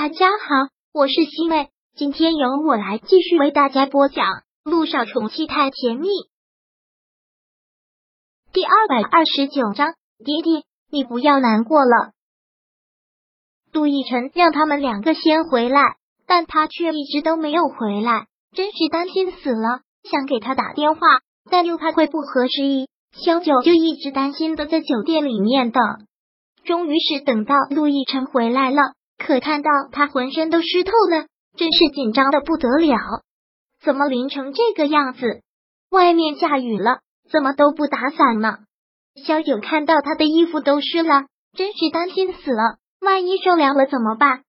大家好，我是西妹，今天由我来继续为大家播讲《路上宠妻太甜蜜》第二百二十九章。爹爹，你不要难过了。陆亦辰让他们两个先回来，但他却一直都没有回来，真是担心死了。想给他打电话，但又怕会不合时宜。萧九就一直担心的在酒店里面等，终于是等到陆亦辰回来了。可看到他浑身都湿透了，真是紧张的不得了。怎么淋成这个样子？外面下雨了，怎么都不打伞呢？小九看到他的衣服都湿了，真是担心死了。万一受凉了怎么办？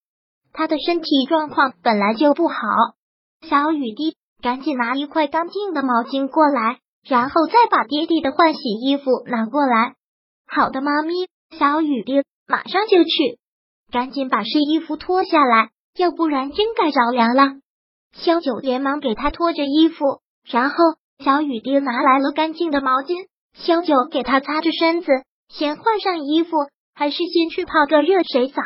他的身体状况本来就不好。小雨滴，赶紧拿一块干净的毛巾过来，然后再把爹地的换洗衣服拿过来。好的，妈咪。小雨滴马上就去。赶紧把湿衣服脱下来，要不然真该着凉了。萧九连忙给他脱着衣服，然后小雨滴拿来了干净的毛巾，萧九给他擦着身子，先换上衣服，还是先去泡个热水澡。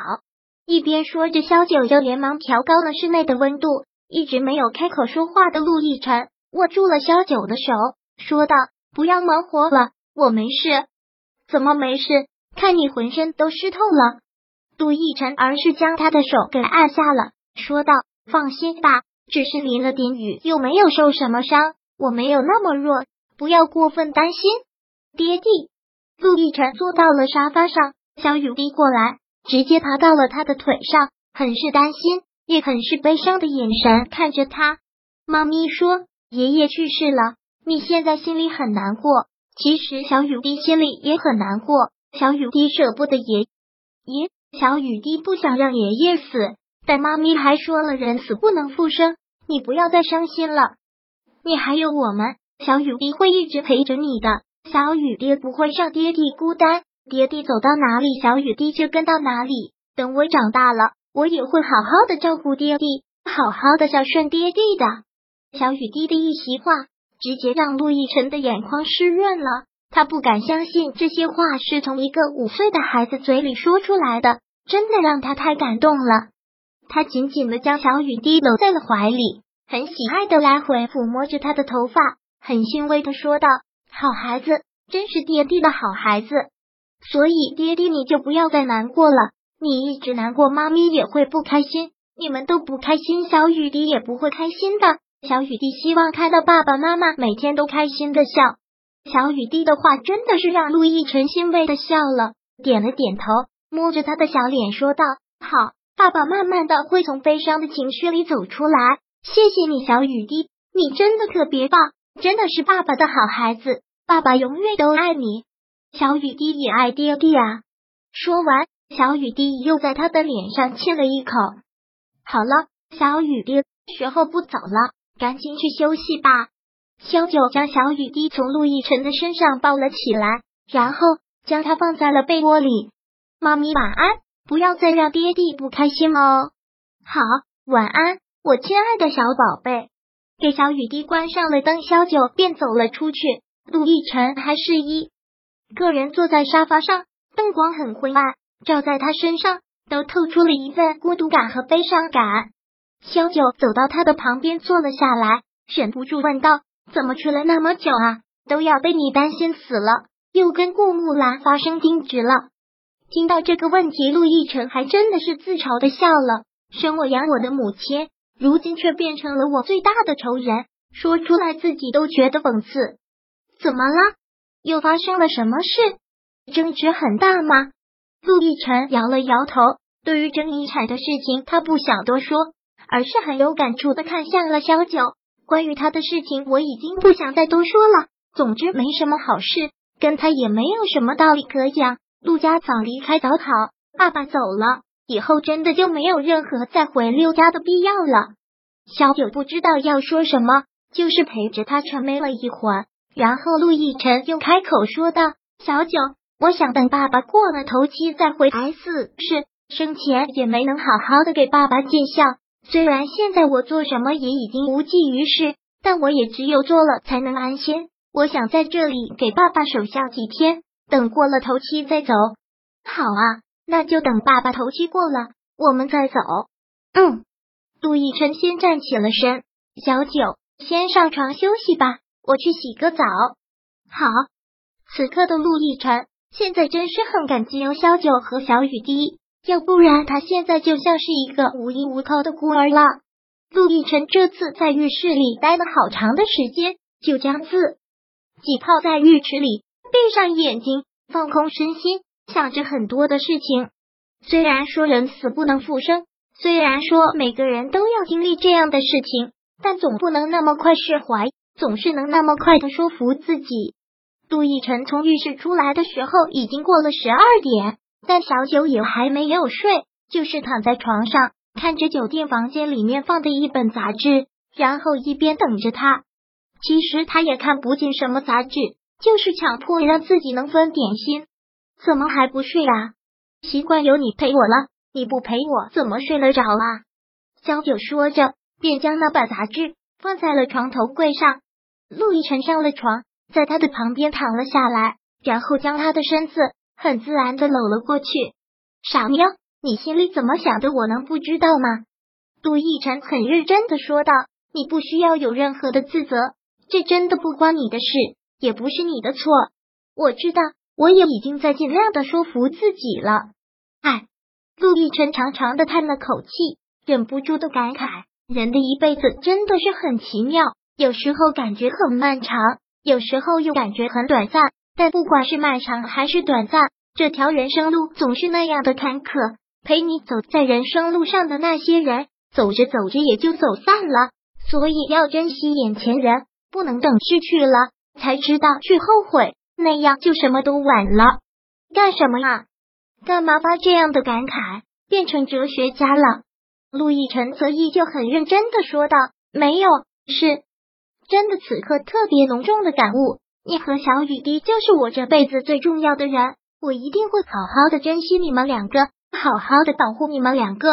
一边说着，萧九就连忙调高了室内的温度。一直没有开口说话的陆亦辰握住了萧九的手，说道：“不要忙活了，我没事。怎么没事？看你浑身都湿透了。”陆亦辰而是将他的手给按下了，说道：“放心吧，只是淋了点雨，又没有受什么伤，我没有那么弱，不要过分担心。”爹地，陆亦辰坐到了沙发上，小雨滴过来，直接爬到了他的腿上，很是担心，也很是悲伤的眼神看着他。妈咪说：“爷爷去世了，你现在心里很难过。”其实小雨滴心里也很难过，小雨滴舍不得爷爷。小雨滴不想让爷爷死，但妈咪还说了人死不能复生，你不要再伤心了。你还有我们，小雨滴会一直陪着你的。小雨滴不会让爹地孤单，爹地走到哪里，小雨滴就跟到哪里。等我长大了，我也会好好的照顾爹地，好好的孝顺爹地的。小雨滴的一席话，直接让陆亦辰的眼眶湿润了。他不敢相信这些话是从一个五岁的孩子嘴里说出来的，真的让他太感动了。他紧紧的将小雨滴搂在了怀里，很喜爱的来回抚摸着他的头发，很欣慰的说道：“好孩子，真是爹地的好孩子。所以爹地你就不要再难过了，你一直难过，妈咪也会不开心，你们都不开心，小雨滴也不会开心的。小雨滴希望看到爸爸妈妈每天都开心的笑。”小雨滴的话真的是让陆亦辰欣慰的笑了，点了点头，摸着他的小脸说道：“好，爸爸慢慢的会从悲伤的情绪里走出来。谢谢你，小雨滴，你真的特别棒，真的是爸爸的好孩子，爸爸永远都爱你。小雨滴也爱爹爹啊。”说完，小雨滴又在他的脸上亲了一口。好了，小雨滴，时候不早了，赶紧去休息吧。萧九将小雨滴从陆亦辰的身上抱了起来，然后将他放在了被窝里。妈咪晚安，不要再让爹地不开心哦。好，晚安，我亲爱的小宝贝。给小雨滴关上了灯，萧九便走了出去。陆亦辰还是一个人坐在沙发上，灯光很昏暗，照在他身上都透出了一份孤独感和悲伤感。萧九走到他的旁边坐了下来，忍不住问道。怎么去了那么久啊？都要被你担心死了，又跟顾木兰发生争执了。听到这个问题，陆亦辰还真的是自嘲的笑了。生我养我的母亲，如今却变成了我最大的仇人，说出来自己都觉得讽刺。怎么了？又发生了什么事？争执很大吗？陆亦辰摇了摇头，对于争遗产的事情，他不想多说，而是很有感触的看向了萧九。关于他的事情，我已经不想再多说了。总之，没什么好事，跟他也没有什么道理可讲。陆家早离开早好，爸爸走了以后，真的就没有任何再回陆家的必要了。小九不知道要说什么，就是陪着他沉闷了一会儿。然后陆亦辰又开口说道：“小九，我想等爸爸过了头七再回 S 市，生前也没能好好的给爸爸尽孝。”虽然现在我做什么也已经无济于事，但我也只有做了才能安心。我想在这里给爸爸守孝几天，等过了头七再走。好啊，那就等爸爸头七过了，我们再走。嗯。陆亦辰先站起了身，小九，先上床休息吧，我去洗个澡。好。此刻的陆亦辰现在真是很感激有小九和小雨滴，要不然他现在就像是一个无依无靠的孤儿了。陆亦辰这次在浴室里待了好长的时间，就将自己泡在浴池里，闭上眼睛，放空身心，想着很多的事情。虽然说人死不能复生。虽然说每个人都要经历这样的事情，但总不能那么快释怀，总是能那么快的说服自己。杜奕晨从浴室出来的时候已经过了十二点，但小九也还没有睡，就是躺在床上看着酒店房间里面放的一本杂志，然后一边等着他。其实他也看不进什么杂志，就是强迫让自己能分点心。怎么还不睡啊？习惯有你陪我了。你不陪我怎么睡得着啊？小九说着，便将那本杂志放在了床头柜上。陆亦辰上了床，在他的旁边躺了下来，然后将他的身子很自然的搂了过去。傻妞，你心里怎么想的？我能不知道吗？陆亦辰很认真的说道：“你不需要有任何的自责，这真的不关你的事，也不是你的错。我知道，我也已经在尽量的说服自己了。哎。”陆亦辰长长的叹了口气，忍不住的感慨：人的一辈子真的是很奇妙，有时候感觉很漫长，有时候又感觉很短暂。但不管是漫长还是短暂，这条人生路总是那样的坎坷。陪你走在人生路上的那些人，走着走着也就走散了。所以要珍惜眼前人，不能等失去了才知道去后悔，那样就什么都晚了。干什么啊？干嘛把这样的感慨变成哲学家了？陆亦辰则依旧很认真的说道：“没有，是真的。此刻特别浓重的感悟，你和小雨滴就是我这辈子最重要的人，我一定会好好的珍惜你们两个，好好的保护你们两个。”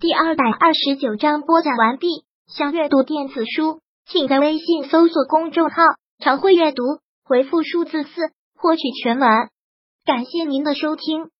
第二百二十九章播讲完毕。想阅读电子书，请在微信搜索公众号“常会阅读”，回复数字四获取全文。感谢您的收听。